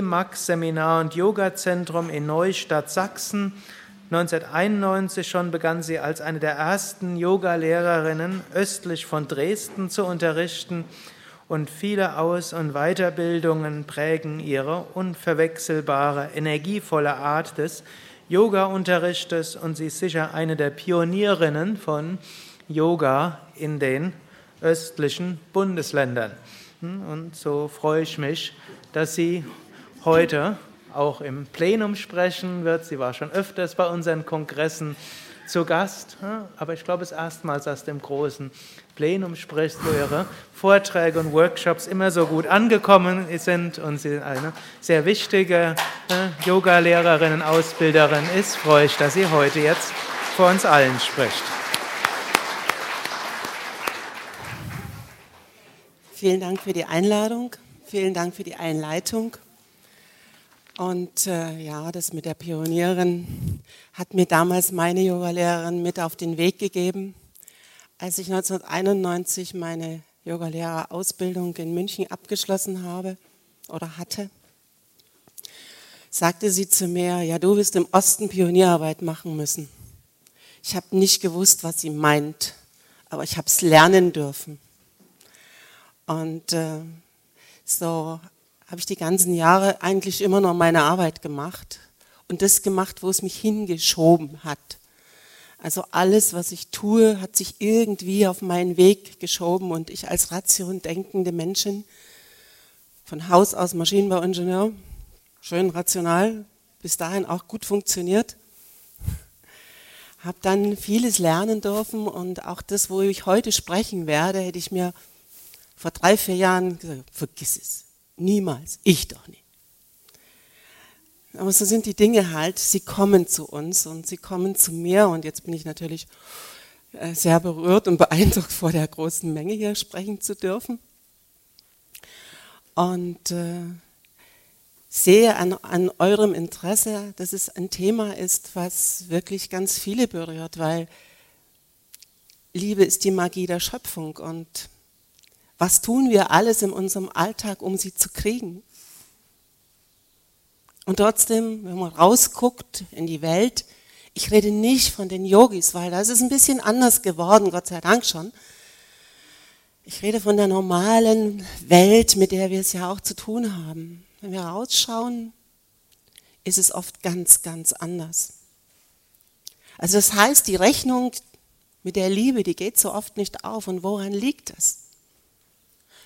Remax-Seminar- und Yoga-Zentrum in Neustadt, Sachsen. 1991 schon begann sie als eine der ersten Yoga-Lehrerinnen östlich von Dresden zu unterrichten und viele Aus- und Weiterbildungen prägen ihre unverwechselbare, energievolle Art des Yoga-Unterrichtes und sie ist sicher eine der Pionierinnen von Yoga in den östlichen Bundesländern. Hm, und so freue ich mich, dass sie heute auch im Plenum sprechen wird. Sie war schon öfters bei unseren Kongressen zu Gast, aber ich glaube, es ist erstmals aus dem großen Plenum spricht, wo ihre Vorträge und Workshops immer so gut angekommen sind und sie eine sehr wichtige Yoga-Lehrerin und Ausbilderin ist. Freue ich, dass sie heute jetzt vor uns allen spricht. Vielen Dank für die Einladung, vielen Dank für die Einleitung. Und äh, ja, das mit der Pionierin hat mir damals meine Yogalehrerin mit auf den Weg gegeben. Als ich 1991 meine Yogalehrerausbildung in München abgeschlossen habe oder hatte, sagte sie zu mir, ja, du wirst im Osten Pionierarbeit machen müssen. Ich habe nicht gewusst, was sie meint, aber ich habe es lernen dürfen. Und äh, so habe ich die ganzen Jahre eigentlich immer noch meine Arbeit gemacht und das gemacht, wo es mich hingeschoben hat. Also alles, was ich tue, hat sich irgendwie auf meinen Weg geschoben und ich als ration denkende Menschen, von Haus aus Maschinenbauingenieur, schön rational, bis dahin auch gut funktioniert, habe dann vieles lernen dürfen und auch das, wo ich heute sprechen werde, hätte ich mir vor drei, vier Jahren gesagt, vergiss es. Niemals. Ich doch nicht. Aber so sind die Dinge halt, sie kommen zu uns und sie kommen zu mir und jetzt bin ich natürlich äh, sehr berührt und beeindruckt vor der großen Menge hier sprechen zu dürfen. Und äh, sehe an, an eurem Interesse, dass es ein Thema ist, was wirklich ganz viele berührt, weil Liebe ist die Magie der Schöpfung und was tun wir alles in unserem Alltag, um sie zu kriegen? Und trotzdem, wenn man rausguckt in die Welt, ich rede nicht von den Yogis, weil das ist ein bisschen anders geworden, Gott sei Dank schon. Ich rede von der normalen Welt, mit der wir es ja auch zu tun haben. Wenn wir rausschauen, ist es oft ganz, ganz anders. Also das heißt, die Rechnung mit der Liebe, die geht so oft nicht auf. Und woran liegt das?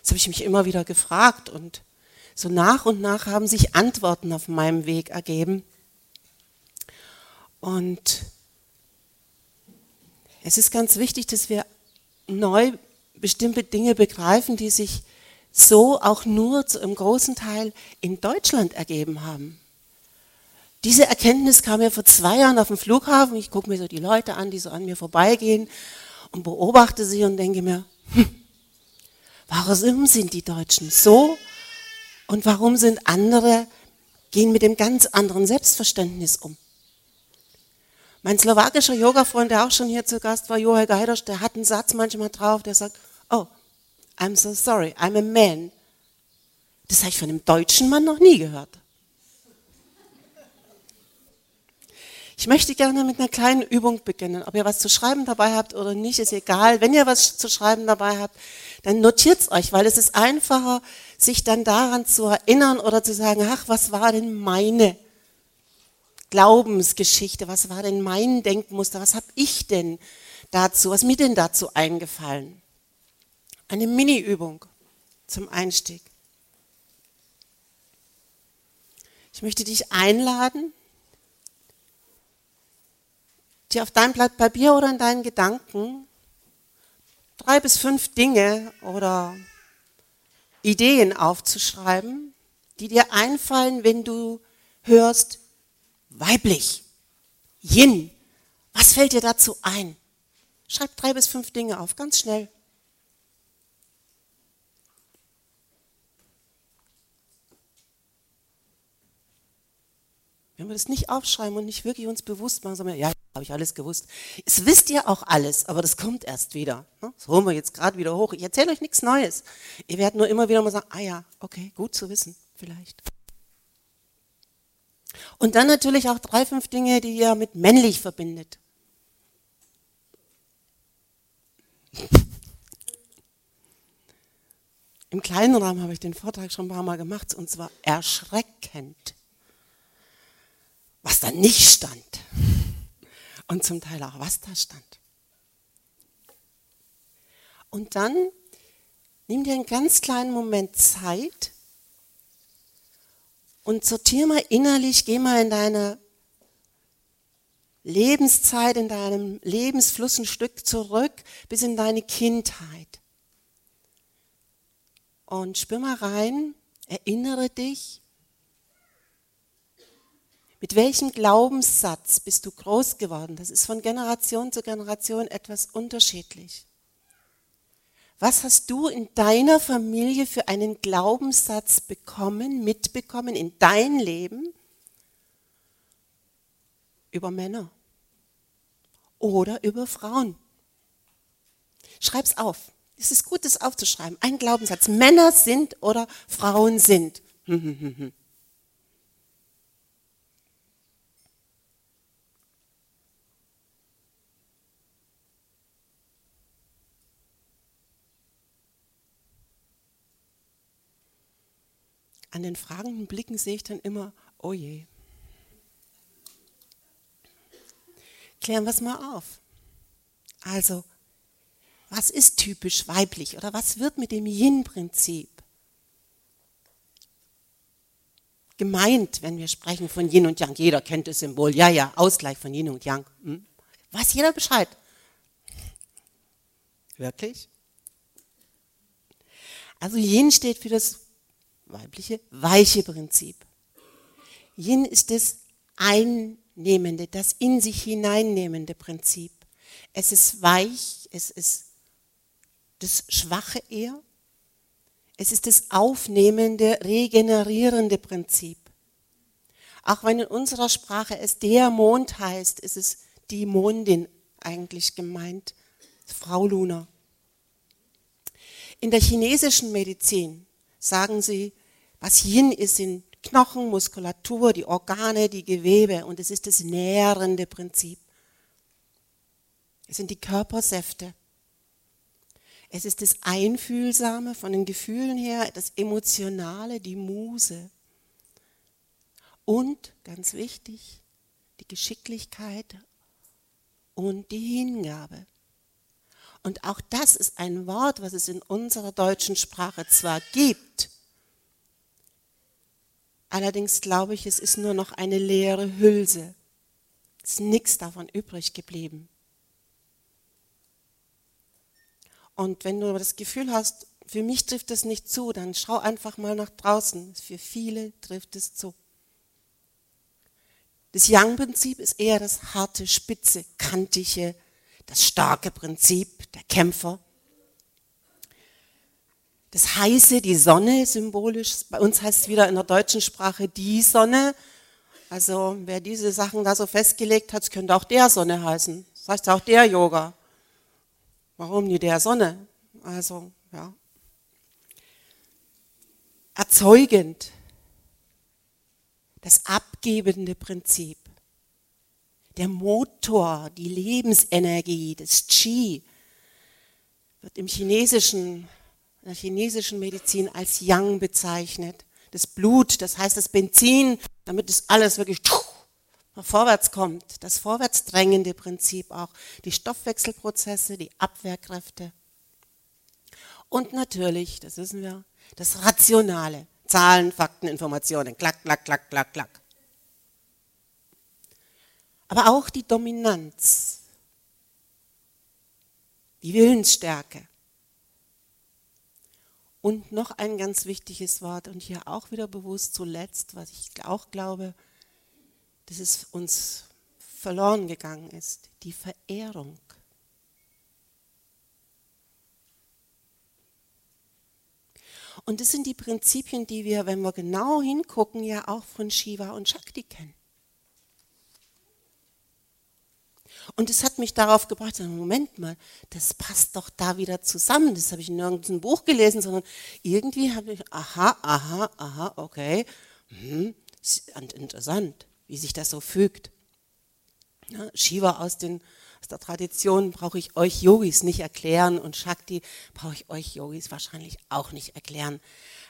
Das habe ich mich immer wieder gefragt und so nach und nach haben sich Antworten auf meinem Weg ergeben. Und es ist ganz wichtig, dass wir neu bestimmte Dinge begreifen, die sich so auch nur einem großen Teil in Deutschland ergeben haben. Diese Erkenntnis kam mir vor zwei Jahren auf dem Flughafen. Ich gucke mir so die Leute an, die so an mir vorbeigehen und beobachte sie und denke mir, hm, Warum sind die Deutschen so und warum sind andere, gehen mit dem ganz anderen Selbstverständnis um? Mein slowakischer Yoga-Freund, der auch schon hier zu Gast war, Joel Geidersch, der hat einen Satz manchmal drauf, der sagt, oh, I'm so sorry, I'm a man. Das habe ich von einem deutschen Mann noch nie gehört. Ich möchte gerne mit einer kleinen Übung beginnen. Ob ihr was zu schreiben dabei habt oder nicht, ist egal. Wenn ihr was zu schreiben dabei habt, dann notiert's euch, weil es ist einfacher, sich dann daran zu erinnern oder zu sagen, ach, was war denn meine Glaubensgeschichte, was war denn mein Denkmuster, was habe ich denn dazu, was mir denn dazu eingefallen? Eine Mini-Übung zum Einstieg. Ich möchte dich einladen, dir auf dein Blatt Papier oder in deinen Gedanken drei bis fünf Dinge oder Ideen aufzuschreiben, die dir einfallen, wenn du hörst weiblich, Yin. Was fällt dir dazu ein? Schreib drei bis fünf Dinge auf, ganz schnell. Wenn wir das nicht aufschreiben und nicht wirklich uns bewusst machen, sagen wir, ja, habe ich alles gewusst. Es wisst ihr auch alles, aber das kommt erst wieder. Ne? Das holen wir jetzt gerade wieder hoch. Ich erzähle euch nichts Neues. Ihr werdet nur immer wieder mal sagen, ah ja, okay, gut zu wissen, vielleicht. Und dann natürlich auch drei, fünf Dinge, die ihr mit männlich verbindet. Im kleinen Rahmen habe ich den Vortrag schon ein paar Mal gemacht und zwar erschreckend, was da nicht stand und zum Teil auch was da stand. Und dann nimm dir einen ganz kleinen Moment Zeit und sortier mal innerlich, geh mal in deine Lebenszeit, in deinem Lebensfluss ein Stück zurück bis in deine Kindheit. Und spür mal rein, erinnere dich, mit welchem Glaubenssatz bist du groß geworden? Das ist von Generation zu Generation etwas unterschiedlich. Was hast du in deiner Familie für einen Glaubenssatz bekommen, mitbekommen in dein Leben über Männer oder über Frauen? Schreib's auf. Es ist gut, das aufzuschreiben. Ein Glaubenssatz. Männer sind oder Frauen sind. An den fragenden Blicken sehe ich dann immer, oh je. Klären wir es mal auf. Also, was ist typisch weiblich oder was wird mit dem Yin-Prinzip gemeint, wenn wir sprechen von Yin und Yang? Jeder kennt das Symbol. Ja, ja, Ausgleich von Yin und Yang. Hm? Weiß jeder Bescheid? Wirklich? Also Yin steht für das weibliche weiche Prinzip. Yin ist das einnehmende, das in sich hineinnehmende Prinzip. Es ist weich, es ist das Schwache eher. Es ist das aufnehmende, regenerierende Prinzip. Auch wenn in unserer Sprache es der Mond heißt, ist es die Mondin eigentlich gemeint, Frau Luna. In der chinesischen Medizin sagen sie, was Yin ist, sind Knochen, Muskulatur, die Organe, die Gewebe und es ist das nährende Prinzip. Es sind die Körpersäfte. Es ist das Einfühlsame von den Gefühlen her, das Emotionale, die Muse. Und, ganz wichtig, die Geschicklichkeit und die Hingabe. Und auch das ist ein Wort, was es in unserer deutschen Sprache zwar gibt, allerdings glaube ich, es ist nur noch eine leere Hülse. Es ist nichts davon übrig geblieben. Und wenn du das Gefühl hast, für mich trifft es nicht zu, dann schau einfach mal nach draußen. Für viele trifft es zu. Das Yang-Prinzip ist eher das harte, spitze, kantige, das starke Prinzip, der Kämpfer. Das heiße, die Sonne symbolisch, bei uns heißt es wieder in der deutschen Sprache die Sonne. Also wer diese Sachen da so festgelegt hat, könnte auch der Sonne heißen. Das heißt auch der Yoga. Warum nie der Sonne? Also, ja. Erzeugend. Das abgebende Prinzip. Der Motor, die Lebensenergie, das Qi wird im chinesischen, in der chinesischen Medizin als Yang bezeichnet. Das Blut, das heißt das Benzin, damit es alles wirklich vorwärts kommt, das vorwärtsdrängende Prinzip auch, die Stoffwechselprozesse, die Abwehrkräfte. Und natürlich, das wissen wir, das Rationale, Zahlen, Fakten, Informationen, klack, klack, klack, klack, klack. Aber auch die Dominanz, die Willensstärke. Und noch ein ganz wichtiges Wort und hier auch wieder bewusst zuletzt, was ich auch glaube, dass es uns verloren gegangen ist, die Verehrung. Und das sind die Prinzipien, die wir, wenn wir genau hingucken, ja auch von Shiva und Shakti kennen. Und es hat mich darauf gebracht, Moment mal, das passt doch da wieder zusammen. Das habe ich in irgendeinem Buch gelesen, sondern irgendwie habe ich, aha, aha, aha, okay, hm, interessant. wie sich das so fügt. Ja, Shiva aus, den, aus der Tradition brauche ich euch Yogis nicht erklären und Shakti brauche ich euch Yogis wahrscheinlich auch nicht erklären.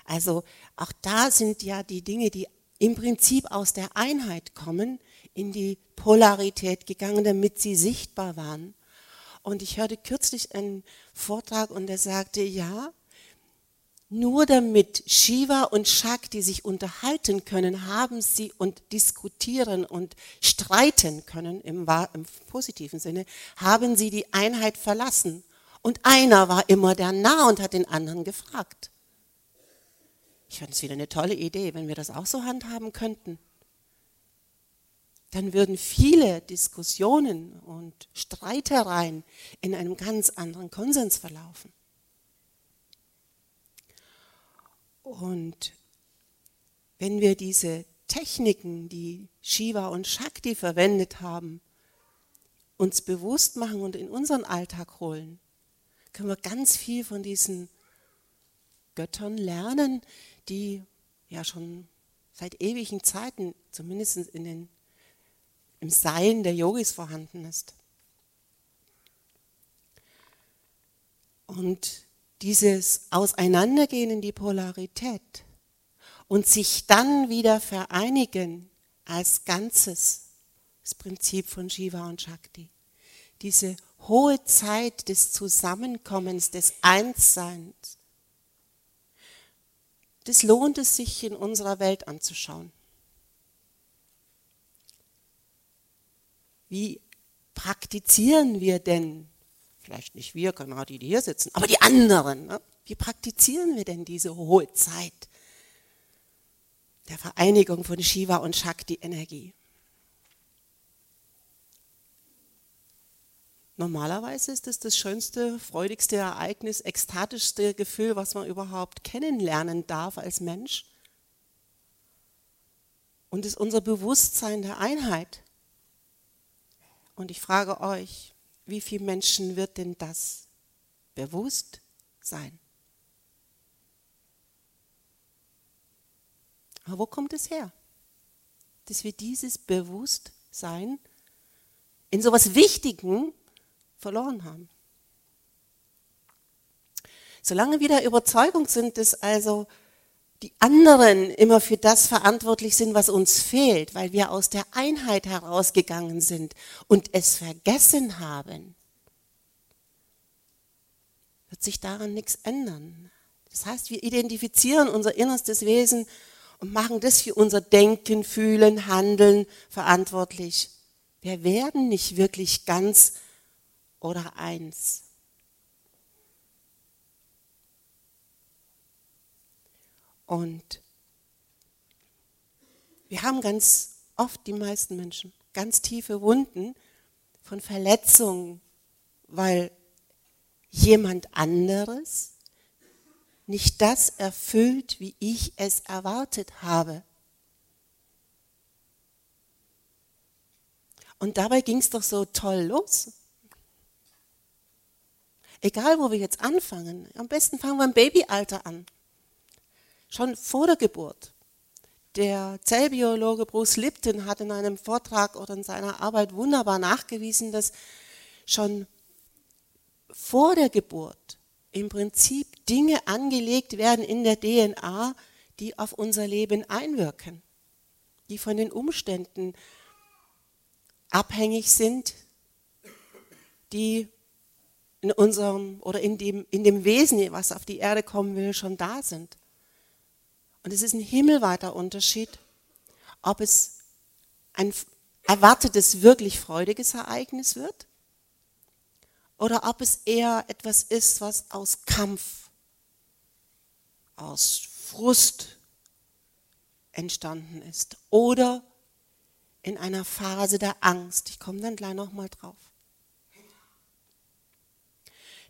Also auch da sind ja die Dinge, die im Prinzip aus der Einheit kommen, in die Polarität gegangen, damit sie sichtbar waren. Und ich hörte kürzlich einen Vortrag und er sagte, ja, nur damit Shiva und Shakti sich unterhalten können, haben sie und diskutieren und streiten können, im, im, positiven Sinne, haben sie die Einheit verlassen. Und einer war immer der Nah und hat den anderen gefragt. Ich fand es wieder eine tolle Idee, wenn wir das auch so handhaben könnten. Dann würden viele Diskussionen und Streitereien in einem ganz anderen Konsens verlaufen. Und wenn wir diese Techniken, die Shiva und Shakti verwendet haben, uns bewusst machen und in unseren Alltag holen, können wir ganz viel von diesen Göttern lernen, die ja schon seit ewigen Zeiten, zumindest in den, im Sein der Yogis vorhanden ist. Und dieses Auseinandergehen in die Polarität und sich dann wieder vereinigen als Ganzes, das Prinzip von Shiva und Shakti. Diese hohe Zeit des Zusammenkommens, des Einsseins, das lohnt es sich in unserer Welt anzuschauen. Wie praktizieren wir denn vielleicht nicht wir, genau die, die hier sitzen, aber die anderen. Ne? Wie praktizieren wir denn diese hohe Zeit der Vereinigung von Shiva und Shakti-Energie? Normalerweise ist es das schönste, freudigste Ereignis, ekstatischste Gefühl, was man überhaupt kennenlernen darf als Mensch. Und ist unser Bewusstsein der Einheit. Und ich frage euch, wie vielen Menschen wird denn das bewusst sein? Aber wo kommt es her? Dass wir dieses Bewusstsein in so etwas Wichtigen verloren haben. Solange wir der Überzeugung sind, dass also die anderen immer für das verantwortlich sind, was uns fehlt, weil wir aus der Einheit herausgegangen sind und es vergessen haben, wird sich daran nichts ändern. Das heißt, wir identifizieren unser innerstes Wesen und machen das für unser Denken, Fühlen, Handeln verantwortlich. Wir werden nicht wirklich ganz oder eins. Und wir haben ganz oft, die meisten Menschen, ganz tiefe Wunden von Verletzungen, weil jemand anderes nicht das erfüllt, wie ich es erwartet habe. Und dabei ging es doch so toll los. Egal, wo wir jetzt anfangen, am besten fangen wir im Babyalter an schon vor der Geburt. Der Zellbiologe Bruce Lipton hat in einem Vortrag oder in seiner Arbeit wunderbar nachgewiesen, dass schon vor der Geburt im Prinzip Dinge angelegt werden in der DNA, die auf unser Leben einwirken, die von den Umständen abhängig sind, die in unserem oder in dem, in dem Wesen, was auf die Erde kommen will, schon da sind. Und es ist ein himmelweiter Unterschied, ob es ein erwartetes, wirklich freudiges Ereignis wird oder ob es eher etwas ist, was aus Kampf, aus Frust entstanden ist oder in einer Phase der Angst. Ich komme dann gleich nochmal drauf.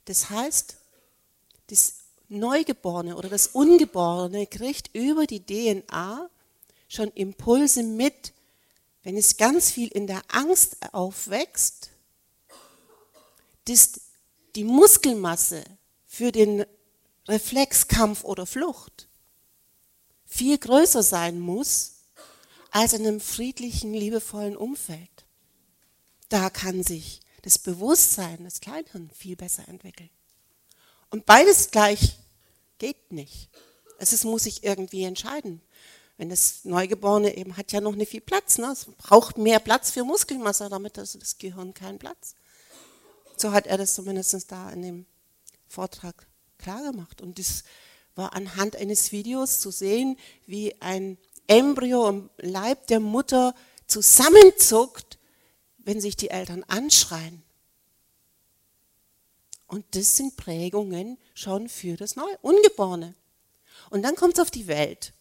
Das heißt, das Neugeborene oder das Ungeborene kriegt über die DNA schon Impulse mit, wenn es ganz viel in der Angst aufwächst, dass die Muskelmasse für den Reflex Kampf oder Flucht viel größer sein muss, als in einem friedlichen, liebevollen Umfeld. Da kann sich das Bewusstsein des Kleinhirns viel besser entwickeln. Und beides gleich geht nicht. Es muss sich irgendwie entscheiden. Wenn das Neugeborene eben hat ja noch nicht viel Platz, ne? es braucht mehr Platz für Muskelmasse, damit hat das Gehirn keinen Platz. So hat er das zumindest da in dem Vortrag klar gemacht. Und das war anhand eines Videos zu sehen, wie ein Embryo im Leib der Mutter zusammenzuckt, wenn sich die Eltern anschreien. Und das sind Prägungen schon für das Neu Ungeborene. Und dann kommt es auf die Welt.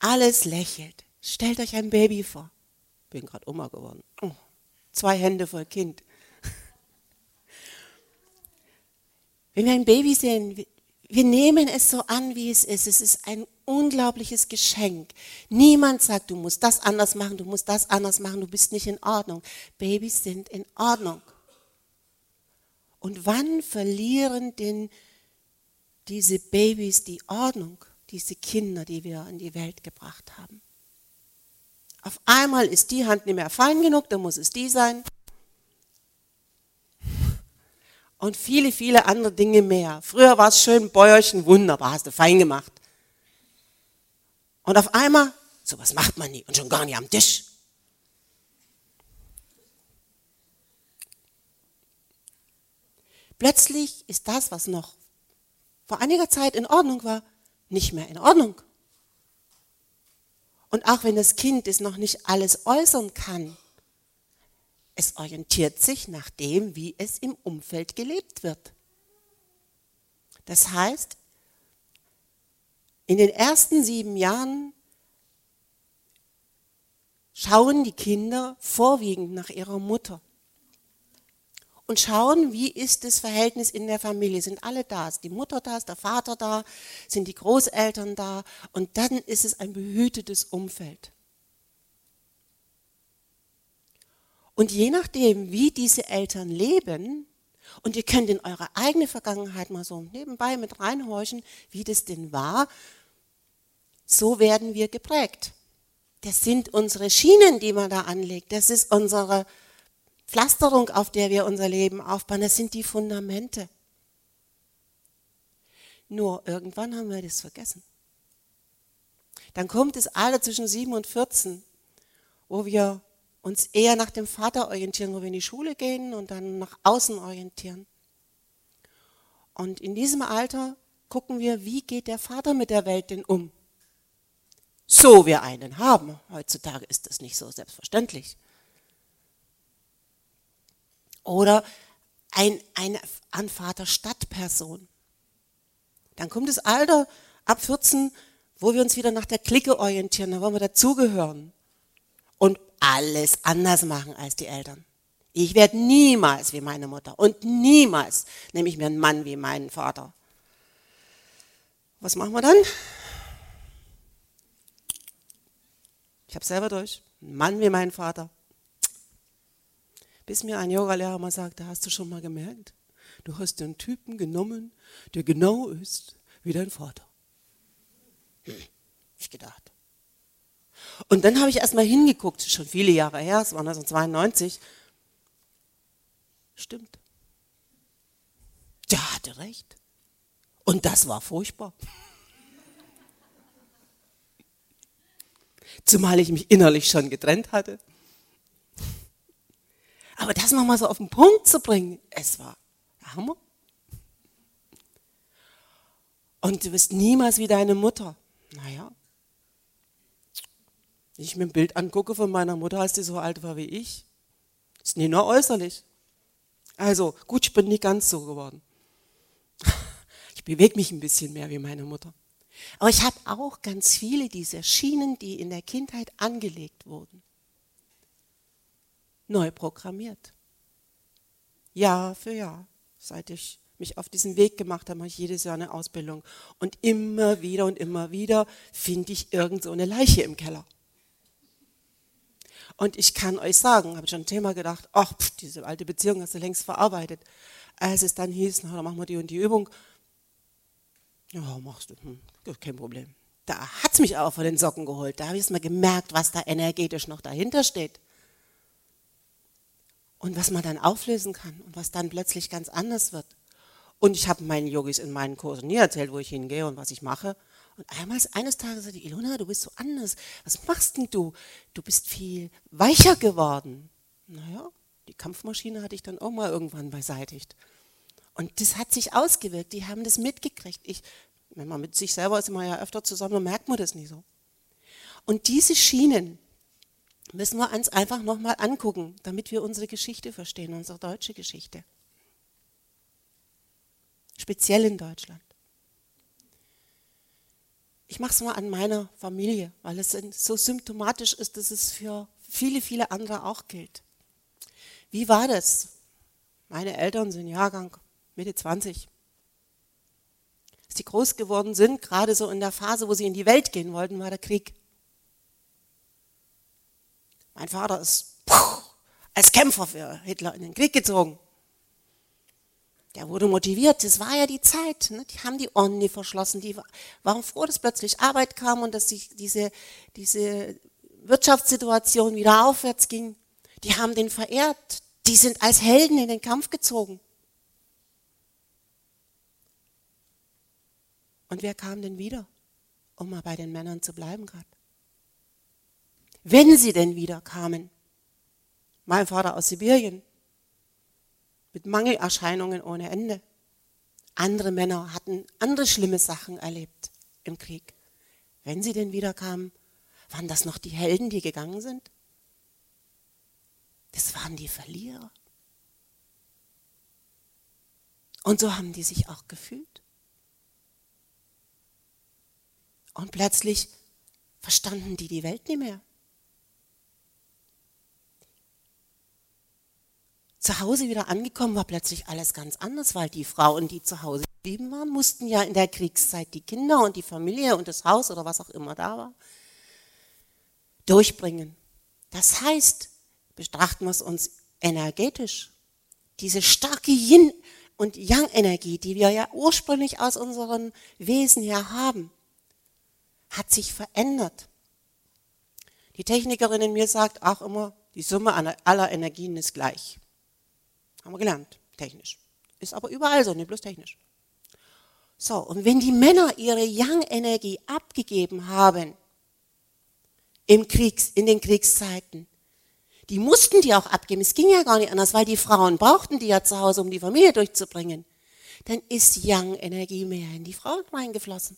Alles lächelt. Stellt euch ein Baby vor. Bin gerade Oma geworden. Oh, zwei Hände voll Kind. Wenn wir ein Baby sehen, wir nehmen es so an, wie es ist. Es ist ein unglaubliches Geschenk. Niemand sagt, du musst das anders machen, du musst das anders machen, du bist nicht in Ordnung. Babys sind in Ordnung. Und wann verlieren denn diese Babys die Ordnung? diese Kinder, die wir in die Welt gebracht haben. Auf einmal ist die Hand nicht mehr fein genug, dann muss es die sein. Und viele, viele andere Dinge mehr. Früher war es schön, Bäuerchen, wunderbar, hast du fein gemacht. Und auf einmal, sowas macht man nie und schon gar nicht am Tisch. Plötzlich ist das, was noch vor einiger Zeit in Ordnung war, nicht mehr in Ordnung. Und auch wenn das Kind es noch nicht alles äußern kann, es orientiert sich nach dem, wie es im Umfeld gelebt wird. Das heißt, in den ersten sieben Jahren schauen die Kinder vorwiegend nach ihrer Mutter und schauen, wie ist das Verhältnis in der Familie. Sind alle da? Ist die Mutter da? Ist der Vater da? Sind die Großeltern da? Und dann ist es ein behütetes Umfeld. Und je nachdem, wie diese Eltern leben, und ihr könnt in eure eigene Vergangenheit mal so nebenbei mit reinhorchen, wie das denn war, so werden wir geprägt. Das sind unsere Schienen, die man da anlegt. Das ist unsere Pflasterung, auf der wir unser Leben aufbauen, das sind die Fundamente. Nur irgendwann haben wir das vergessen. Dann kommt das Alter zwischen 7 und 14, wo wir uns eher nach dem Vater orientieren, wo wir in die Schule gehen und dann nach außen orientieren. Und in diesem Alter gucken wir, wie geht der Vater mit der Welt denn um? So wir einen haben. Heutzutage ist das nicht so selbstverständlich oder ein, eine Anvater Stadtperson. Dann kommt das Alter ab 14, wo wir uns wieder nach der Clique orientieren, da wollen wir dazugehören und alles anders machen als die Eltern. Ich werde niemals wie meine Mutter und niemals nehme ich mir einen Mann wie meinen Vater. Was machen wir dann? Ich habe selber durch. Ein Mann wie mein Vater bis mir ein Yogalehrer mal sagte, hast du schon mal gemerkt, du hast den Typen genommen, der genau ist wie dein Vater. Hm, ich gedacht. Und dann habe ich erst mal hingeguckt, schon viele Jahre her, es war 1992. Stimmt. Der hatte recht. Und das war furchtbar. Zumal ich mich innerlich schon getrennt hatte. Aber das nochmal so auf den Punkt zu bringen, es war Hammer. Und du bist niemals wie deine Mutter. Naja. Wenn ich mir ein Bild angucke von meiner Mutter, als die so alt war wie ich, ist nicht nur äußerlich. Also, gut, ich bin nicht ganz so geworden. Ich bewege mich ein bisschen mehr wie meine Mutter. Aber ich habe auch ganz viele dieser Schienen, die in der Kindheit angelegt wurden neu programmiert. Jahr für Jahr, seit ich mich auf diesen Weg gemacht habe, mache ich jedes Jahr eine Ausbildung. Und immer wieder und immer wieder finde ich irgend so eine Leiche im Keller. Und ich kann euch sagen, habe schon ein Thema gedacht, ach, pff, diese alte Beziehung hast du längst verarbeitet. Als es dann hieß, na, dann machen wir die und die Übung. Ja, machst du, hm, kein Problem. da hat es mich auch von den Socken geholt. Da habe ich es mal gemerkt, was da energetisch noch dahinter steht. Und was man dann auflösen kann und was dann plötzlich ganz anders wird. Und ich habe meinen Yogis in meinen Kursen nie erzählt, wo ich hingehe und was ich mache. Und einmal, eines Tages sagte die Ilona, du bist so anders. Was machst denn du? Du bist viel weicher geworden. Naja, die Kampfmaschine hatte ich dann auch mal irgendwann beseitigt. Und das hat sich ausgewirkt. Die haben das mitgekriegt. Ich, wenn man mit sich selber ist, immer ja öfter zusammen, dann merkt man das nicht so. Und diese Schienen müssen wir uns einfach nochmal angucken, damit wir unsere Geschichte verstehen, unsere deutsche Geschichte. Speziell in Deutschland. Ich mache es mal an meiner Familie, weil es so symptomatisch ist, dass es für viele, viele andere auch gilt. Wie war das? Meine Eltern sind Jahrgang Mitte 20 als sie groß geworden sind, gerade so in der Phase, wo sie in die Welt gehen wollten, war der Krieg. Mein Vater ist als Kämpfer für Hitler in den Krieg gezogen. Der wurde motiviert, das war ja die Zeit. Ne? Die haben die Ohren nie verschlossen. Die waren froh, dass plötzlich Arbeit kam und dass sich diese, diese Wirtschaftssituation wieder aufwärts ging. Die haben den verehrt. Die sind als Helden in den Kampf gezogen. Und wer kam denn wieder, um mal bei den Männern zu bleiben gerade? Wenn sie denn wieder kamen. Mein Vater aus Sibirien mit Mangelerscheinungen ohne Ende. Andere Männer hatten andere schlimme Sachen erlebt im Krieg. Wenn sie denn wieder kamen, waren das noch die Helden, die gegangen sind? Das waren die Verlierer. Und so haben die sich auch gefühlt. Und plötzlich verstanden die die Welt nicht mehr. Zu Hause wieder angekommen war plötzlich alles ganz anders, weil die Frauen, die zu Hause geblieben waren, mussten ja in der Kriegszeit die Kinder und die Familie und das Haus oder was auch immer da war, durchbringen. Das heißt, betrachten wir es uns energetisch, diese starke Yin- und Yang-Energie, die wir ja ursprünglich aus unserem Wesen her haben, hat sich verändert. Die Technikerin in mir sagt auch immer, die Summe aller Energien ist gleich. Haben wir gelernt, technisch. Ist aber überall so, nicht bloß technisch. So, und wenn die Männer ihre Yang-Energie abgegeben haben im Kriegs, in den Kriegszeiten, die mussten die auch abgeben. Es ging ja gar nicht anders, weil die Frauen brauchten die ja zu Hause, um die Familie durchzubringen. Dann ist Yang-Energie mehr in die Frauen reingeflossen.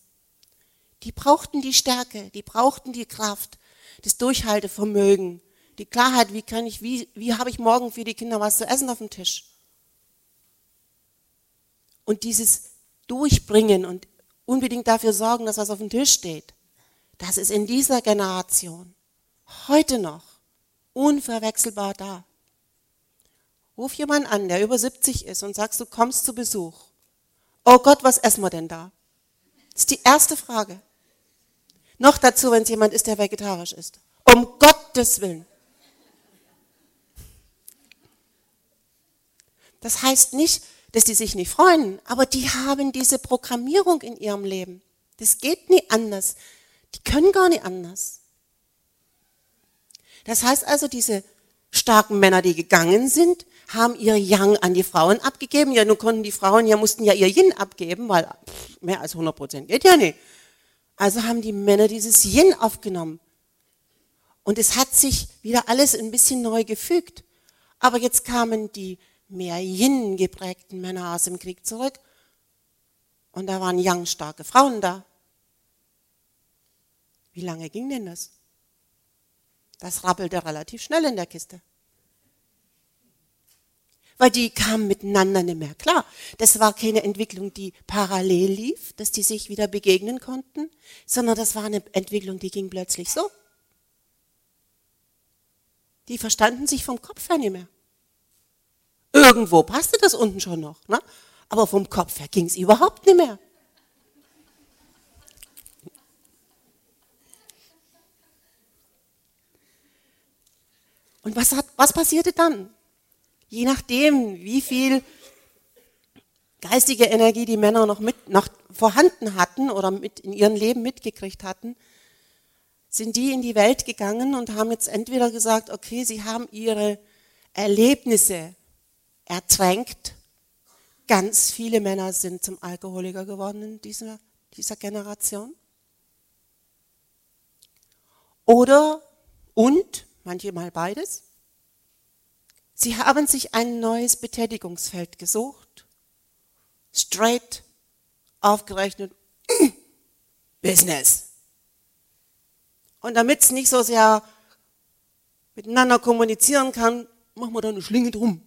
Die brauchten die Stärke, die brauchten die Kraft, das Durchhaltevermögen, die Klarheit, wie kann ich, wie, wie habe ich morgen für die Kinder was zu essen auf dem Tisch? Und dieses Durchbringen und unbedingt dafür sorgen, dass was auf dem Tisch steht, das ist in dieser Generation heute noch unverwechselbar da. Ruf jemanden an, der über 70 ist und sagst, du kommst zu Besuch. Oh Gott, was essen wir denn da? Das ist die erste Frage. Noch dazu, wenn es jemand ist, der vegetarisch ist. Um Gottes Willen. Das heißt nicht, dass die sich nicht freuen, aber die haben diese Programmierung in ihrem Leben. Das geht nie anders. Die können gar nicht anders. Das heißt also, diese starken Männer, die gegangen sind, haben ihr Yang an die Frauen abgegeben. Ja, nun konnten die Frauen ja, mussten ja ihr Yin abgeben, weil mehr als 100 Prozent geht ja nicht. Also haben die Männer dieses Yin aufgenommen. Und es hat sich wieder alles ein bisschen neu gefügt. Aber jetzt kamen die mehr Yin geprägten Männer aus dem Krieg zurück. Und da waren Yang starke Frauen da. Wie lange ging denn das? Das rappelte relativ schnell in der Kiste weil die kamen miteinander nicht mehr klar. Das war keine Entwicklung, die parallel lief, dass die sich wieder begegnen konnten, sondern das war eine Entwicklung, die ging plötzlich so. Die verstanden sich vom Kopf her nicht mehr. Irgendwo passte das unten schon noch, ne? aber vom Kopf her ging es überhaupt nicht mehr. Und was, hat, was passierte dann? je nachdem, wie viel geistige Energie, die Männer noch, mit, noch vorhanden hatten oder mit in ihrem Leben mitgekriegt hatten, sind die in die Welt gegangen und haben jetzt entweder gesagt, okay, sie haben ihre Erlebnisse erzwängt. Ganz viele Männer sind zum Alkoholiker geworden in dieser, dieser Generation. Oder und, manchmal beides. Sie haben sich ein neues Betätigungsfeld gesucht, straight aufgerechnet, Business. Und damit es nicht so sehr miteinander kommunizieren kann, machen wir da eine Schlinge drum.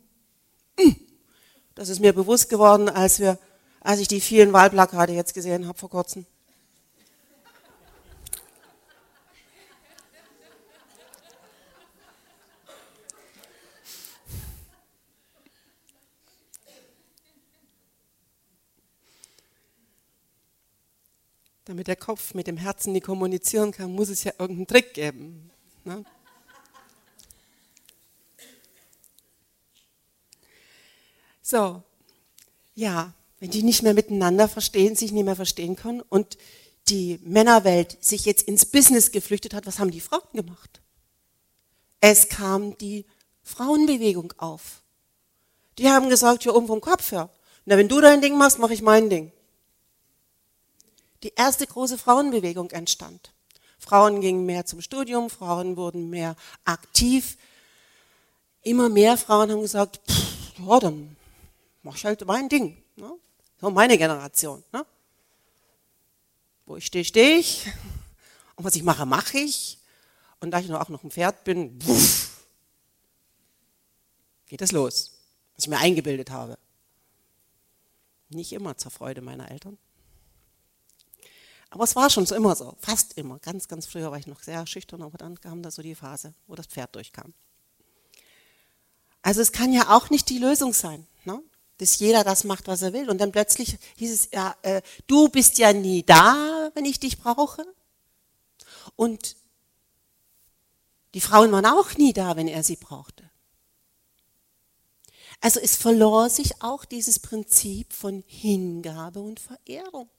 Das ist mir bewusst geworden, als wir, als ich die vielen Wahlplakate jetzt gesehen habe vor kurzem. damit der Kopf mit dem Herzen nicht kommunizieren kann, muss es ja irgendeinen Trick geben. Ne? So, ja, wenn die nicht mehr miteinander verstehen, sich nicht mehr verstehen können und die Männerwelt sich jetzt ins Business geflüchtet hat, was haben die Frauen gemacht? Es kam die Frauenbewegung auf. Die haben gesagt, hier oben vom Kopf her. Na, wenn du dein Ding machst, mache ich mein Ding die erste große Frauenbewegung entstand. Frauen gingen mehr zum Studium, Frauen wurden mehr aktiv. Immer mehr Frauen haben gesagt, pff, ja, dann mach ich halt mein Ding. Ne? So meine Generation. Ne? Wo ich stehe, stehe ich. Und was ich mache, mache ich. Und da ich auch noch ein Pferd bin, pff, geht es los, was ich mir eingebildet habe. Nicht immer zur Freude meiner Eltern. Aber es war schon so immer so, fast immer. Ganz, ganz früher war ich noch sehr schüchtern, aber dann kam da so die Phase, wo das Pferd durchkam. Also es kann ja auch nicht die Lösung sein? Dass jeder das macht, was er will. Und dann plötzlich hieß es, ja, äh, du bist ja nie da, wenn ich dich brauche. Und die Frauen waren auch nie da, wenn er sie brauchte. Also es verlor sich auch dieses Prinzip von Hingabe und Verehrung.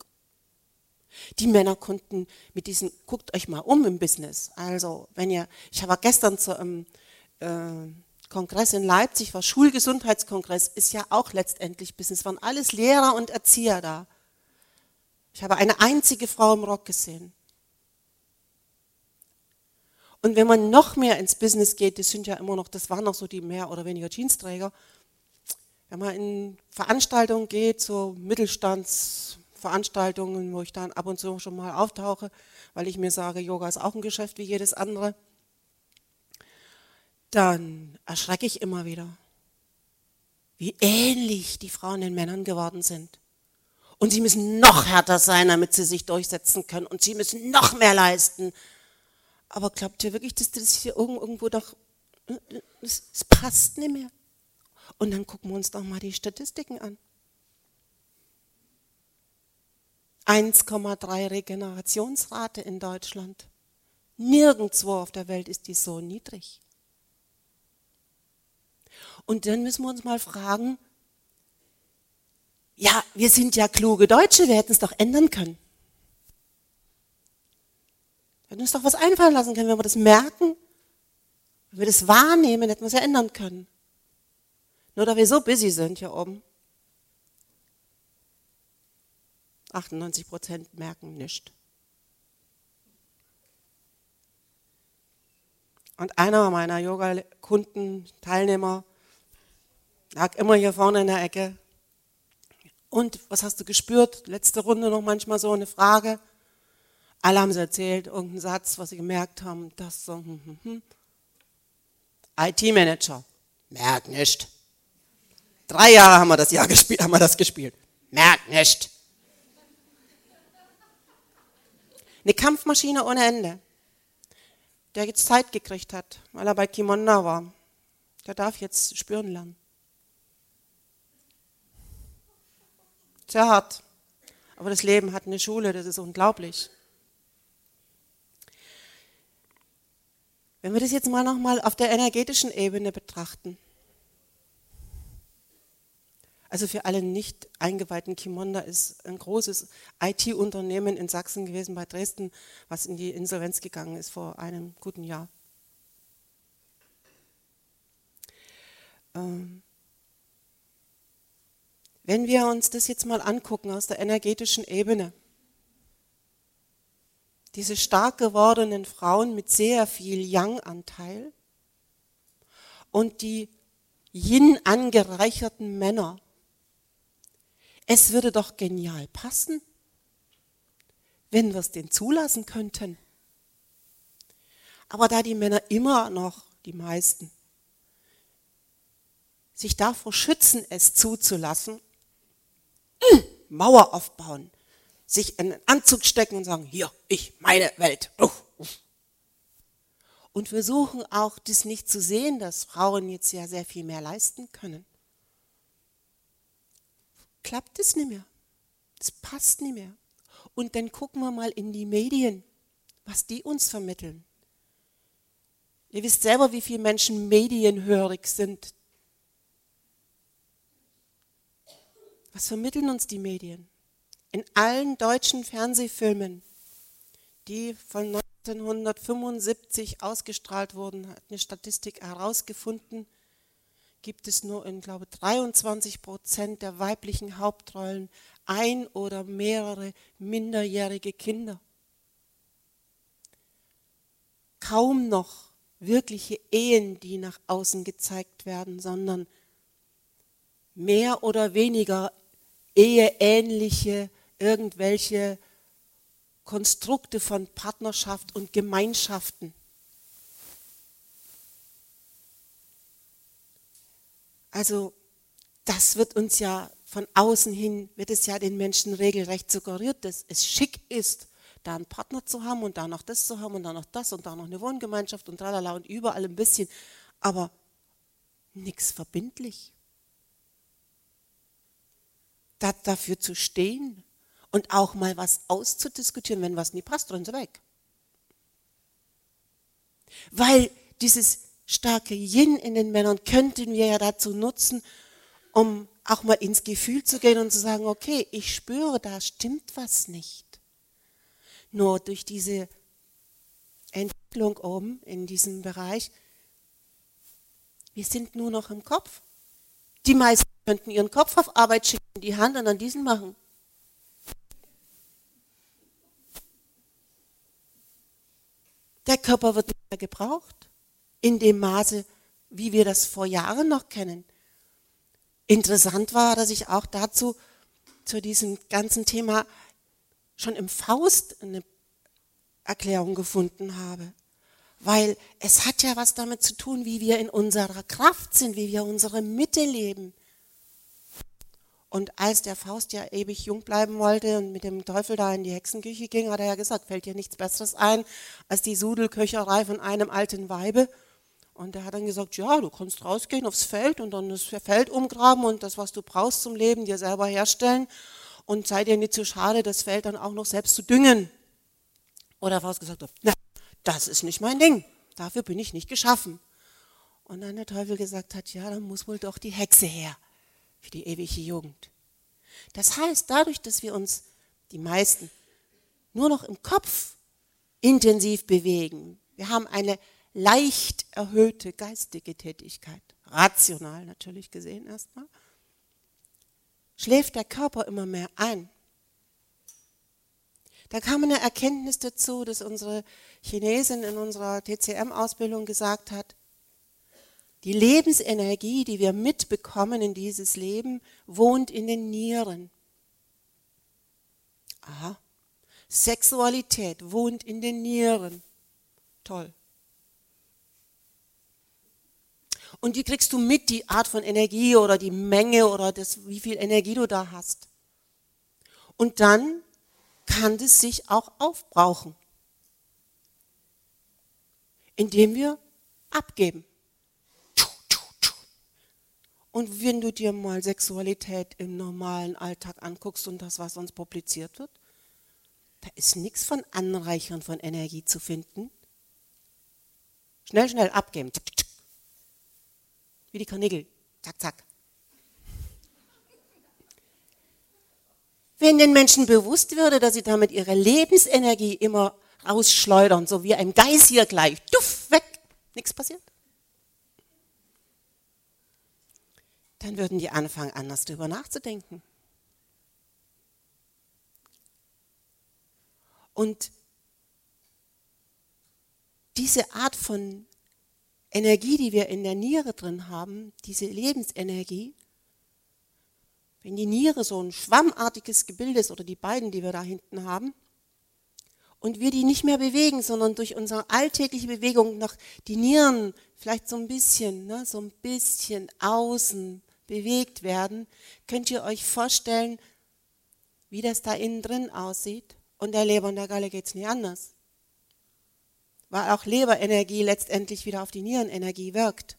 Die Männer konnten mit diesen, guckt euch mal um im Business. Also, wenn ihr, ich war gestern zu einem äh, Kongress in Leipzig, war Schulgesundheitskongress, ist ja auch letztendlich Business, waren alles Lehrer und Erzieher da. Ich habe eine einzige Frau im Rock gesehen. Und wenn man noch mehr ins Business geht, das sind ja immer noch, das waren noch so die mehr oder weniger Jeansträger, wenn man in Veranstaltungen geht, so Mittelstands, Veranstaltungen, wo ich dann ab und zu schon mal auftauche, weil ich mir sage, Yoga ist auch ein Geschäft wie jedes andere, dann erschrecke ich immer wieder, wie ähnlich die Frauen den Männern geworden sind. Und sie müssen noch härter sein, damit sie sich durchsetzen können. Und sie müssen noch mehr leisten. Aber glaubt ihr wirklich, dass das hier irgendwo doch, es passt nicht mehr? Und dann gucken wir uns doch mal die Statistiken an. 1,3 Regenerationsrate in Deutschland. Nirgendwo auf der Welt ist die so niedrig. Und dann müssen wir uns mal fragen, ja, wir sind ja kluge Deutsche, wir hätten es doch ändern können. Wir hätten uns doch was einfallen lassen können, wenn wir das merken, wenn wir das wahrnehmen, hätten wir es ja ändern können. Nur da wir so busy sind hier oben, 98 Prozent merken nichts. Und einer meiner Yoga-Kunden, Teilnehmer, lag immer hier vorne in der Ecke. Und was hast du gespürt? Letzte Runde noch manchmal so eine Frage. Alle haben es erzählt, irgendeinen Satz, was sie gemerkt haben. Das so. Hm, hm, hm. IT-Manager, merkt nicht. Drei Jahre haben wir das Jahr gespielt, haben wir das gespielt. Merkt nicht. Eine Kampfmaschine ohne Ende. Der jetzt Zeit gekriegt hat, weil er bei Kimonda war. Der darf jetzt spüren lernen. Sehr hart. Aber das Leben hat eine Schule, das ist unglaublich. Wenn wir das jetzt mal nochmal auf der energetischen Ebene betrachten. Also für alle nicht eingeweihten, Kimonda ist ein großes IT-Unternehmen in Sachsen gewesen, bei Dresden, was in die Insolvenz gegangen ist vor einem guten Jahr. Ähm, wenn wir uns das jetzt mal angucken aus der energetischen Ebene, diese stark gewordenen Frauen mit sehr viel Yang-Anteil und die Yin angereicherten Männer, es würde doch genial passen, wenn wir es denn zulassen könnten. Aber da die Männer immer noch, die meisten, sich davor schützen, es zuzulassen, Mauer aufbauen, sich in einen Anzug stecken und sagen, hier, ich, meine Welt. Und versuchen auch, das nicht zu sehen, dass Frauen jetzt ja sehr viel mehr leisten können klappt es nicht mehr. Es passt nicht mehr. Und dann gucken wir mal in die Medien, was die uns vermitteln. Ihr wisst selber, wie viele Menschen medienhörig sind. Was vermitteln uns die Medien? In allen deutschen Fernsehfilmen, die von 1975 ausgestrahlt wurden, hat eine Statistik herausgefunden, gibt es nur in, glaube ich, 23 Prozent der weiblichen Hauptrollen ein oder mehrere minderjährige Kinder. Kaum noch wirkliche Ehen, die nach außen gezeigt werden, sondern mehr oder weniger eheähnliche irgendwelche Konstrukte von Partnerschaft und Gemeinschaften. Also das wird uns ja von außen hin, wird es ja den Menschen regelrecht suggeriert, dass es schick ist, da einen Partner zu haben und da noch das zu haben und da noch das und da noch eine Wohngemeinschaft und tralala und überall ein bisschen, aber nichts verbindlich. Da, dafür zu stehen und auch mal was auszudiskutieren, wenn was nie passt, rennen sie weg. Weil dieses starke Yin in den Männern könnten wir ja dazu nutzen, um auch mal ins Gefühl zu gehen und zu sagen, okay, ich spüre, da stimmt was nicht. Nur durch diese Entwicklung oben in diesem Bereich, wir sind nur noch im Kopf. Die meisten könnten ihren Kopf auf Arbeit schicken, die Hand an diesen machen. Der Körper wird nicht mehr gebraucht in dem Maße, wie wir das vor Jahren noch kennen. Interessant war, dass ich auch dazu, zu diesem ganzen Thema, schon im Faust eine Erklärung gefunden habe. Weil es hat ja was damit zu tun, wie wir in unserer Kraft sind, wie wir unsere Mitte leben. Und als der Faust ja ewig jung bleiben wollte und mit dem Teufel da in die Hexenküche ging, hat er ja gesagt, fällt dir nichts Besseres ein als die Sudelköcherei von einem alten Weibe. Und er hat dann gesagt, ja, du kannst rausgehen aufs Feld und dann das Feld umgraben und das, was du brauchst zum Leben, dir selber herstellen. Und sei dir nicht zu schade, das Feld dann auch noch selbst zu düngen. Oder Faust gesagt hat, na, das ist nicht mein Ding. Dafür bin ich nicht geschaffen. Und dann der Teufel gesagt hat, ja, dann muss wohl doch die Hexe her für die ewige Jugend. Das heißt, dadurch, dass wir uns, die meisten, nur noch im Kopf intensiv bewegen, wir haben eine leicht erhöhte geistige Tätigkeit, rational natürlich gesehen erstmal, schläft der Körper immer mehr ein. Da kam eine Erkenntnis dazu, dass unsere Chinesin in unserer TCM-Ausbildung gesagt hat, die Lebensenergie, die wir mitbekommen in dieses Leben, wohnt in den Nieren. Aha. Sexualität wohnt in den Nieren. Toll. Und die kriegst du mit, die Art von Energie oder die Menge oder das, wie viel Energie du da hast. Und dann kann das sich auch aufbrauchen, indem wir abgeben. Und wenn du dir mal Sexualität im normalen Alltag anguckst und das, was uns publiziert wird, da ist nichts von Anreichern von Energie zu finden. Schnell, schnell abgeben wie die Karnickel. Zack, zack. Wenn den Menschen bewusst würde, dass sie damit ihre Lebensenergie immer rausschleudern, so wie ein Geist gleich, duff, weg, nichts passiert. Dann würden die anfangen, anders darüber nachzudenken. Und diese Art von Energie, die wir in der Niere drin haben, diese Lebensenergie, wenn die Niere so ein schwammartiges Gebilde ist oder die beiden, die wir da hinten haben, und wir die nicht mehr bewegen, sondern durch unsere alltägliche Bewegung noch die Nieren vielleicht so ein bisschen, ne, so ein bisschen außen bewegt werden, könnt ihr euch vorstellen, wie das da innen drin aussieht. Und der Leber und der Galle geht es nicht anders. Weil auch Leberenergie letztendlich wieder auf die Nierenenergie wirkt.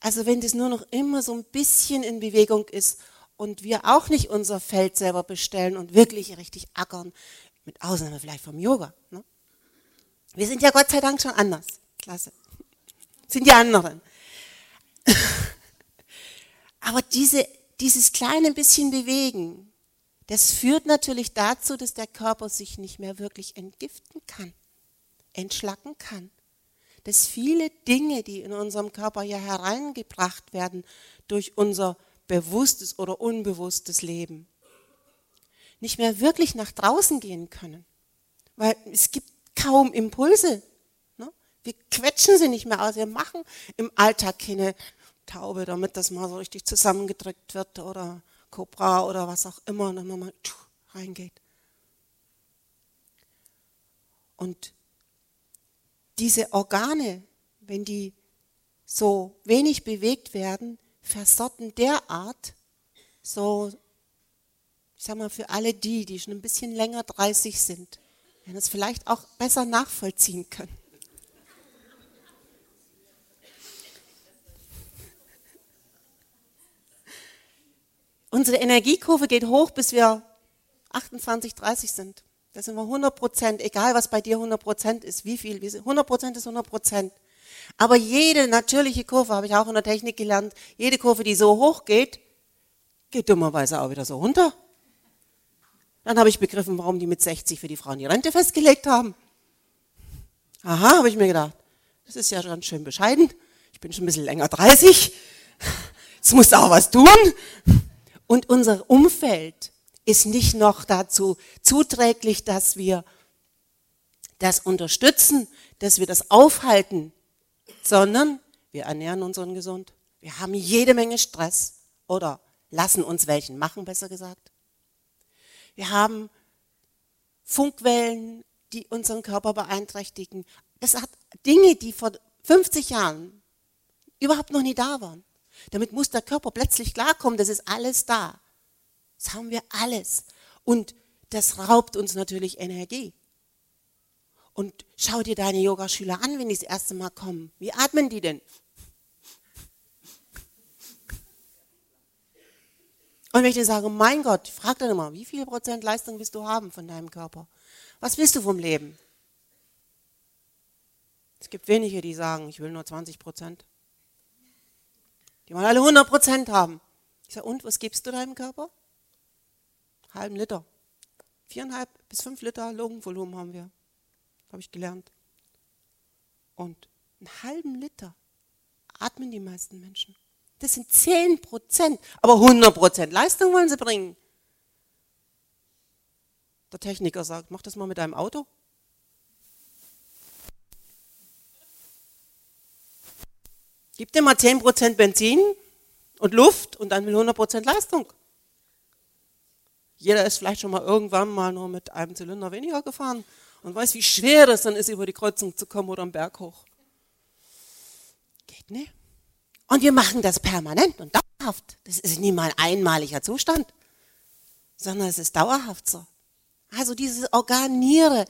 Also wenn das nur noch immer so ein bisschen in Bewegung ist und wir auch nicht unser Feld selber bestellen und wirklich richtig ackern, mit Ausnahme vielleicht vom Yoga. Ne? Wir sind ja Gott sei Dank schon anders. Klasse. Sind die anderen. Aber diese, dieses kleine bisschen bewegen, das führt natürlich dazu, dass der Körper sich nicht mehr wirklich entgiften kann, entschlacken kann dass viele Dinge, die in unserem Körper hier hereingebracht werden durch unser bewusstes oder unbewusstes Leben, nicht mehr wirklich nach draußen gehen können. Weil es gibt kaum Impulse. Ne? Wir quetschen sie nicht mehr aus. Wir machen im Alltag keine Taube, damit das mal so richtig zusammengedrückt wird oder Cobra oder was auch immer, und dann mal reingeht. Und diese Organe, wenn die so wenig bewegt werden, versotten derart, so, ich sag mal, für alle die, die schon ein bisschen länger 30 sind, werden es vielleicht auch besser nachvollziehen können. Unsere Energiekurve geht hoch, bis wir 28, 30 sind. Da sind wir 100 Prozent, egal was bei dir 100 Prozent ist, wie viel, 100 Prozent ist 100 Prozent. Aber jede natürliche Kurve, habe ich auch in der Technik gelernt, jede Kurve, die so hoch geht, geht dummerweise auch wieder so runter. Dann habe ich begriffen, warum die mit 60 für die Frauen die Rente festgelegt haben. Aha, habe ich mir gedacht, das ist ja ganz schön bescheiden. Ich bin schon ein bisschen länger 30. Jetzt muss auch was tun. Und unser Umfeld ist nicht noch dazu zuträglich, dass wir das unterstützen, dass wir das aufhalten, sondern wir ernähren uns ungesund. Wir haben jede Menge Stress oder lassen uns welchen machen, besser gesagt. Wir haben Funkwellen, die unseren Körper beeinträchtigen. Es hat Dinge, die vor 50 Jahren überhaupt noch nie da waren. Damit muss der Körper plötzlich klarkommen, das ist alles da. Das haben wir alles. Und das raubt uns natürlich Energie. Und schau dir deine Yogaschüler an, wenn die das erste Mal kommen. Wie atmen die denn? Und wenn ich dir sage, mein Gott, frag dann immer, wie viel Prozent Leistung willst du haben von deinem Körper? Was willst du vom Leben? Es gibt wenige, die sagen, ich will nur 20 Prozent. Die wollen alle 100 Prozent haben. Ich sage, und was gibst du deinem Körper? halben Liter. Viereinhalb bis fünf Liter Lungenvolumen haben wir. Habe ich gelernt. Und einen halben Liter atmen die meisten Menschen. Das sind 10 Prozent. Aber 100 Prozent Leistung wollen sie bringen. Der Techniker sagt, mach das mal mit deinem Auto. Gib dir mal 10 Prozent Benzin und Luft und dann will 100 Prozent Leistung. Jeder ist vielleicht schon mal irgendwann mal nur mit einem Zylinder weniger gefahren und weiß, wie schwer das dann ist, über die Kreuzung zu kommen oder am Berg hoch. Geht nicht. Und wir machen das permanent und dauerhaft. Das ist nie mal ein einmaliger Zustand, sondern es ist dauerhaft so. Also dieses Organ Niere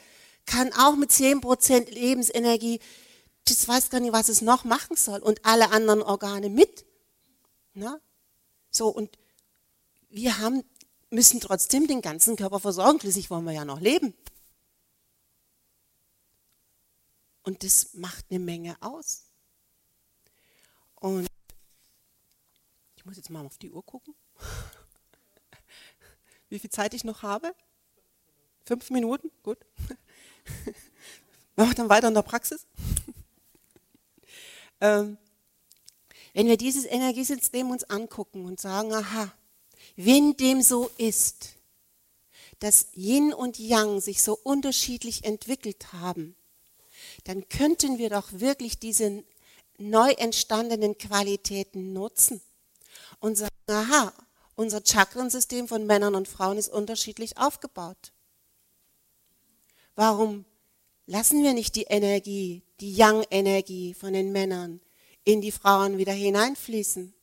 kann auch mit 10% Lebensenergie, das weiß gar nicht, was es noch machen soll. Und alle anderen Organe mit. Na? So, und wir haben müssen trotzdem den ganzen Körper versorgen. Schließlich wollen wir ja noch leben. Und das macht eine Menge aus. Und ich muss jetzt mal auf die Uhr gucken. wie viel Zeit ich noch habe? Fünf Minuten? Gut. Machen wir dann weiter in der Praxis. Ähm, wenn wir dieses Energiesystem uns angucken und sagen, aha, wenn dem so ist, dass Yin und Yang sich so unterschiedlich entwickelt haben, dann könnten wir doch wirklich diese neu entstandenen Qualitäten nutzen und sagen, aha, unser Chakrensystem von Männern und Frauen ist unterschiedlich aufgebaut. Warum lassen wir nicht die Energie, die Yang-Energie von den Männern in die Frauen wieder hineinfließen?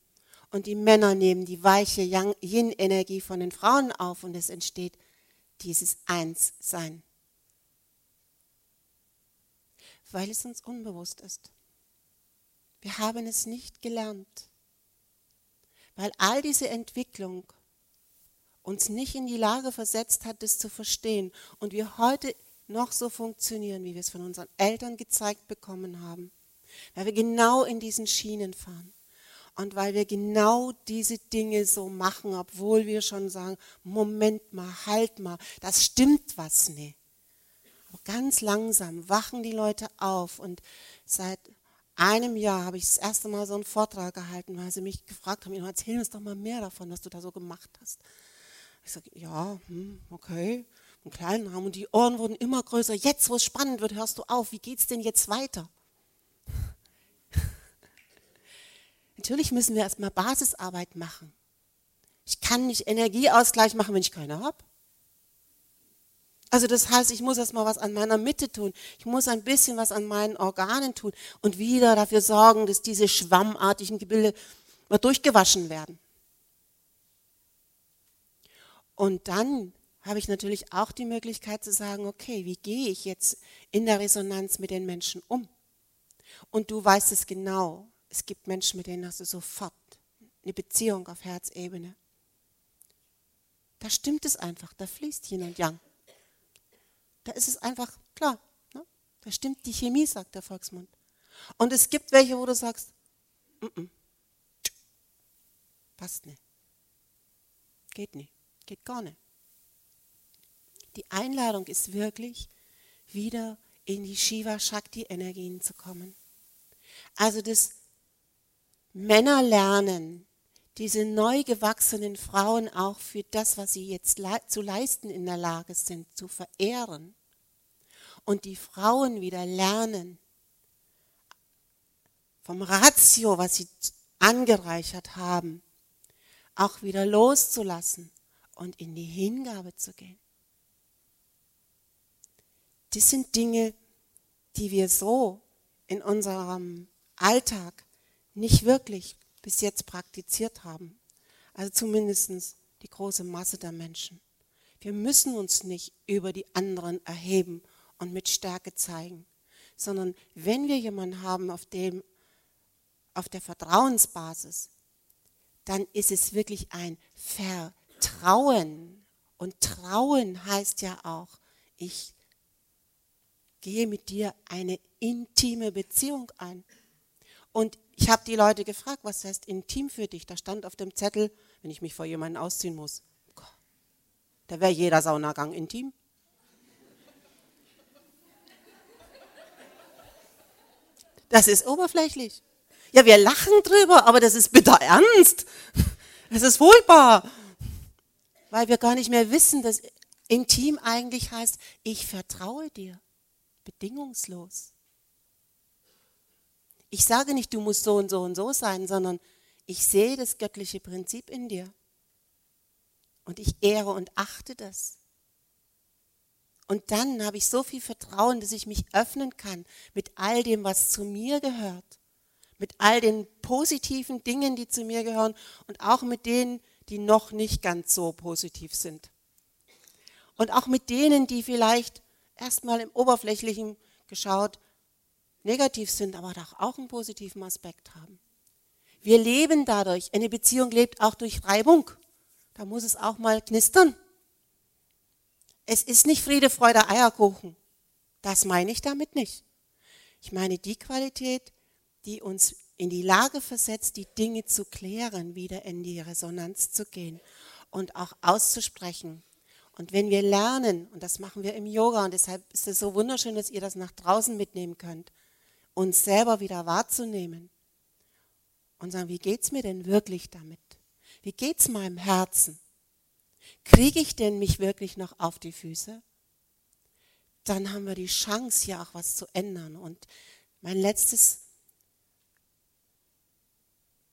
Und die Männer nehmen die weiche Yin-Energie von den Frauen auf und es entsteht dieses Einssein. Weil es uns unbewusst ist. Wir haben es nicht gelernt. Weil all diese Entwicklung uns nicht in die Lage versetzt hat, das zu verstehen. Und wir heute noch so funktionieren, wie wir es von unseren Eltern gezeigt bekommen haben. Weil wir genau in diesen Schienen fahren. Und weil wir genau diese Dinge so machen, obwohl wir schon sagen, Moment mal, halt mal, das stimmt was nicht. Aber ganz langsam wachen die Leute auf und seit einem Jahr habe ich das erste Mal so einen Vortrag gehalten, weil sie mich gefragt haben, erzähl uns doch mal mehr davon, was du da so gemacht hast. Ich sage, ja, hm, okay, einen kleinen Rahmen und die Ohren wurden immer größer. Jetzt, wo es spannend wird, hörst du auf. Wie geht es denn jetzt weiter? Natürlich müssen wir erstmal Basisarbeit machen. Ich kann nicht Energieausgleich machen, wenn ich keine habe. Also das heißt, ich muss erstmal was an meiner Mitte tun. Ich muss ein bisschen was an meinen Organen tun und wieder dafür sorgen, dass diese schwammartigen Gebilde mal durchgewaschen werden. Und dann habe ich natürlich auch die Möglichkeit zu sagen, okay, wie gehe ich jetzt in der Resonanz mit den Menschen um? Und du weißt es genau. Es gibt Menschen, mit denen hast du sofort eine Beziehung auf Herzebene. Da stimmt es einfach, da fließt Yin und Yang. Da ist es einfach klar. Ne? Da stimmt die Chemie, sagt der Volksmund. Und es gibt welche, wo du sagst, mm -mm, passt nicht. Geht nicht. Geht gar nicht. Die Einladung ist wirklich, wieder in die Shiva-Shakti-Energien zu kommen. Also das Männer lernen, diese neu gewachsenen Frauen auch für das, was sie jetzt zu leisten in der Lage sind, zu verehren. Und die Frauen wieder lernen, vom Ratio, was sie angereichert haben, auch wieder loszulassen und in die Hingabe zu gehen. Das sind Dinge, die wir so in unserem Alltag nicht wirklich bis jetzt praktiziert haben. Also zumindest die große Masse der Menschen. Wir müssen uns nicht über die anderen erheben und mit Stärke zeigen, sondern wenn wir jemanden haben, auf dem auf der Vertrauensbasis, dann ist es wirklich ein Vertrauen. Und Trauen heißt ja auch, ich gehe mit dir eine intime Beziehung ein. Und ich habe die Leute gefragt, was heißt intim für dich? Da stand auf dem Zettel, wenn ich mich vor jemandem ausziehen muss. Da wäre jeder Saunagang intim. Das ist oberflächlich. Ja, wir lachen drüber, aber das ist bitter ernst. Das ist furchtbar. Weil wir gar nicht mehr wissen, dass intim eigentlich heißt, ich vertraue dir. Bedingungslos. Ich sage nicht, du musst so und so und so sein, sondern ich sehe das göttliche Prinzip in dir. Und ich ehre und achte das. Und dann habe ich so viel Vertrauen, dass ich mich öffnen kann mit all dem, was zu mir gehört. Mit all den positiven Dingen, die zu mir gehören und auch mit denen, die noch nicht ganz so positiv sind. Und auch mit denen, die vielleicht erstmal im Oberflächlichen geschaut negativ sind, aber doch auch einen positiven Aspekt haben. Wir leben dadurch, eine Beziehung lebt auch durch Reibung. Da muss es auch mal knistern. Es ist nicht Friede, Freude, Eierkuchen. Das meine ich damit nicht. Ich meine die Qualität, die uns in die Lage versetzt, die Dinge zu klären, wieder in die Resonanz zu gehen und auch auszusprechen. Und wenn wir lernen, und das machen wir im Yoga, und deshalb ist es so wunderschön, dass ihr das nach draußen mitnehmen könnt, uns selber wieder wahrzunehmen und sagen, wie geht es mir denn wirklich damit? Wie geht es meinem Herzen? Kriege ich denn mich wirklich noch auf die Füße? Dann haben wir die Chance, hier auch was zu ändern. Und mein letztes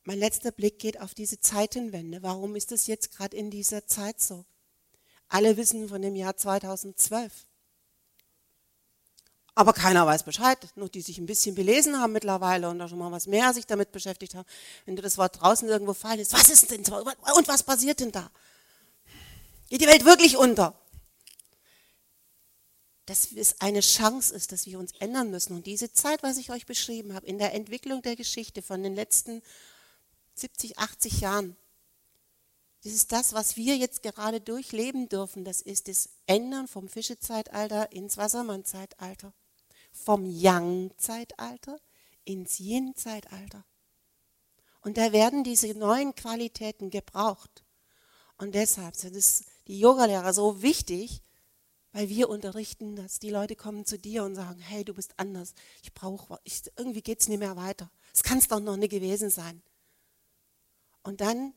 mein letzter Blick geht auf diese Zeitenwende. Warum ist es jetzt gerade in dieser Zeit so? Alle wissen von dem Jahr 2012. Aber keiner weiß Bescheid, nur die sich ein bisschen belesen haben mittlerweile und da schon mal was mehr sich damit beschäftigt haben. Wenn du das Wort draußen irgendwo fallen ist, was ist denn so? Und was passiert denn da? Geht die Welt wirklich unter? Dass es eine Chance ist, dass wir uns ändern müssen. Und diese Zeit, was ich euch beschrieben habe, in der Entwicklung der Geschichte von den letzten 70, 80 Jahren. Das ist das, was wir jetzt gerade durchleben dürfen. Das ist das Ändern vom Fischezeitalter ins Wassermannzeitalter. Vom Yang-Zeitalter ins Yin-Zeitalter. Und da werden diese neuen Qualitäten gebraucht. Und deshalb sind es die Yogalehrer so wichtig, weil wir unterrichten dass Die Leute kommen zu dir und sagen, hey, du bist anders. Ich brauche, irgendwie geht es nicht mehr weiter. Es kann es doch noch nicht gewesen sein. Und dann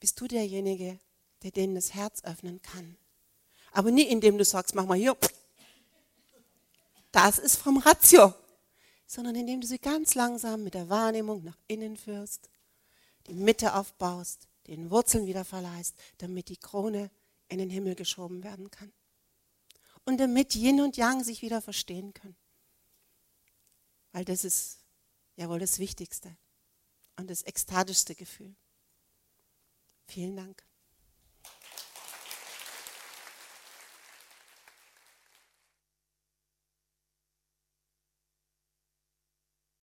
bist du derjenige, der denen das Herz öffnen kann. Aber nie indem du sagst, mach mal hier, das ist vom Ratio, sondern indem du sie ganz langsam mit der Wahrnehmung nach innen führst, die Mitte aufbaust, den Wurzeln wieder verleihst, damit die Krone in den Himmel geschoben werden kann. Und damit Yin und Yang sich wieder verstehen können. Weil das ist ja wohl das Wichtigste und das ekstatischste Gefühl. Vielen Dank.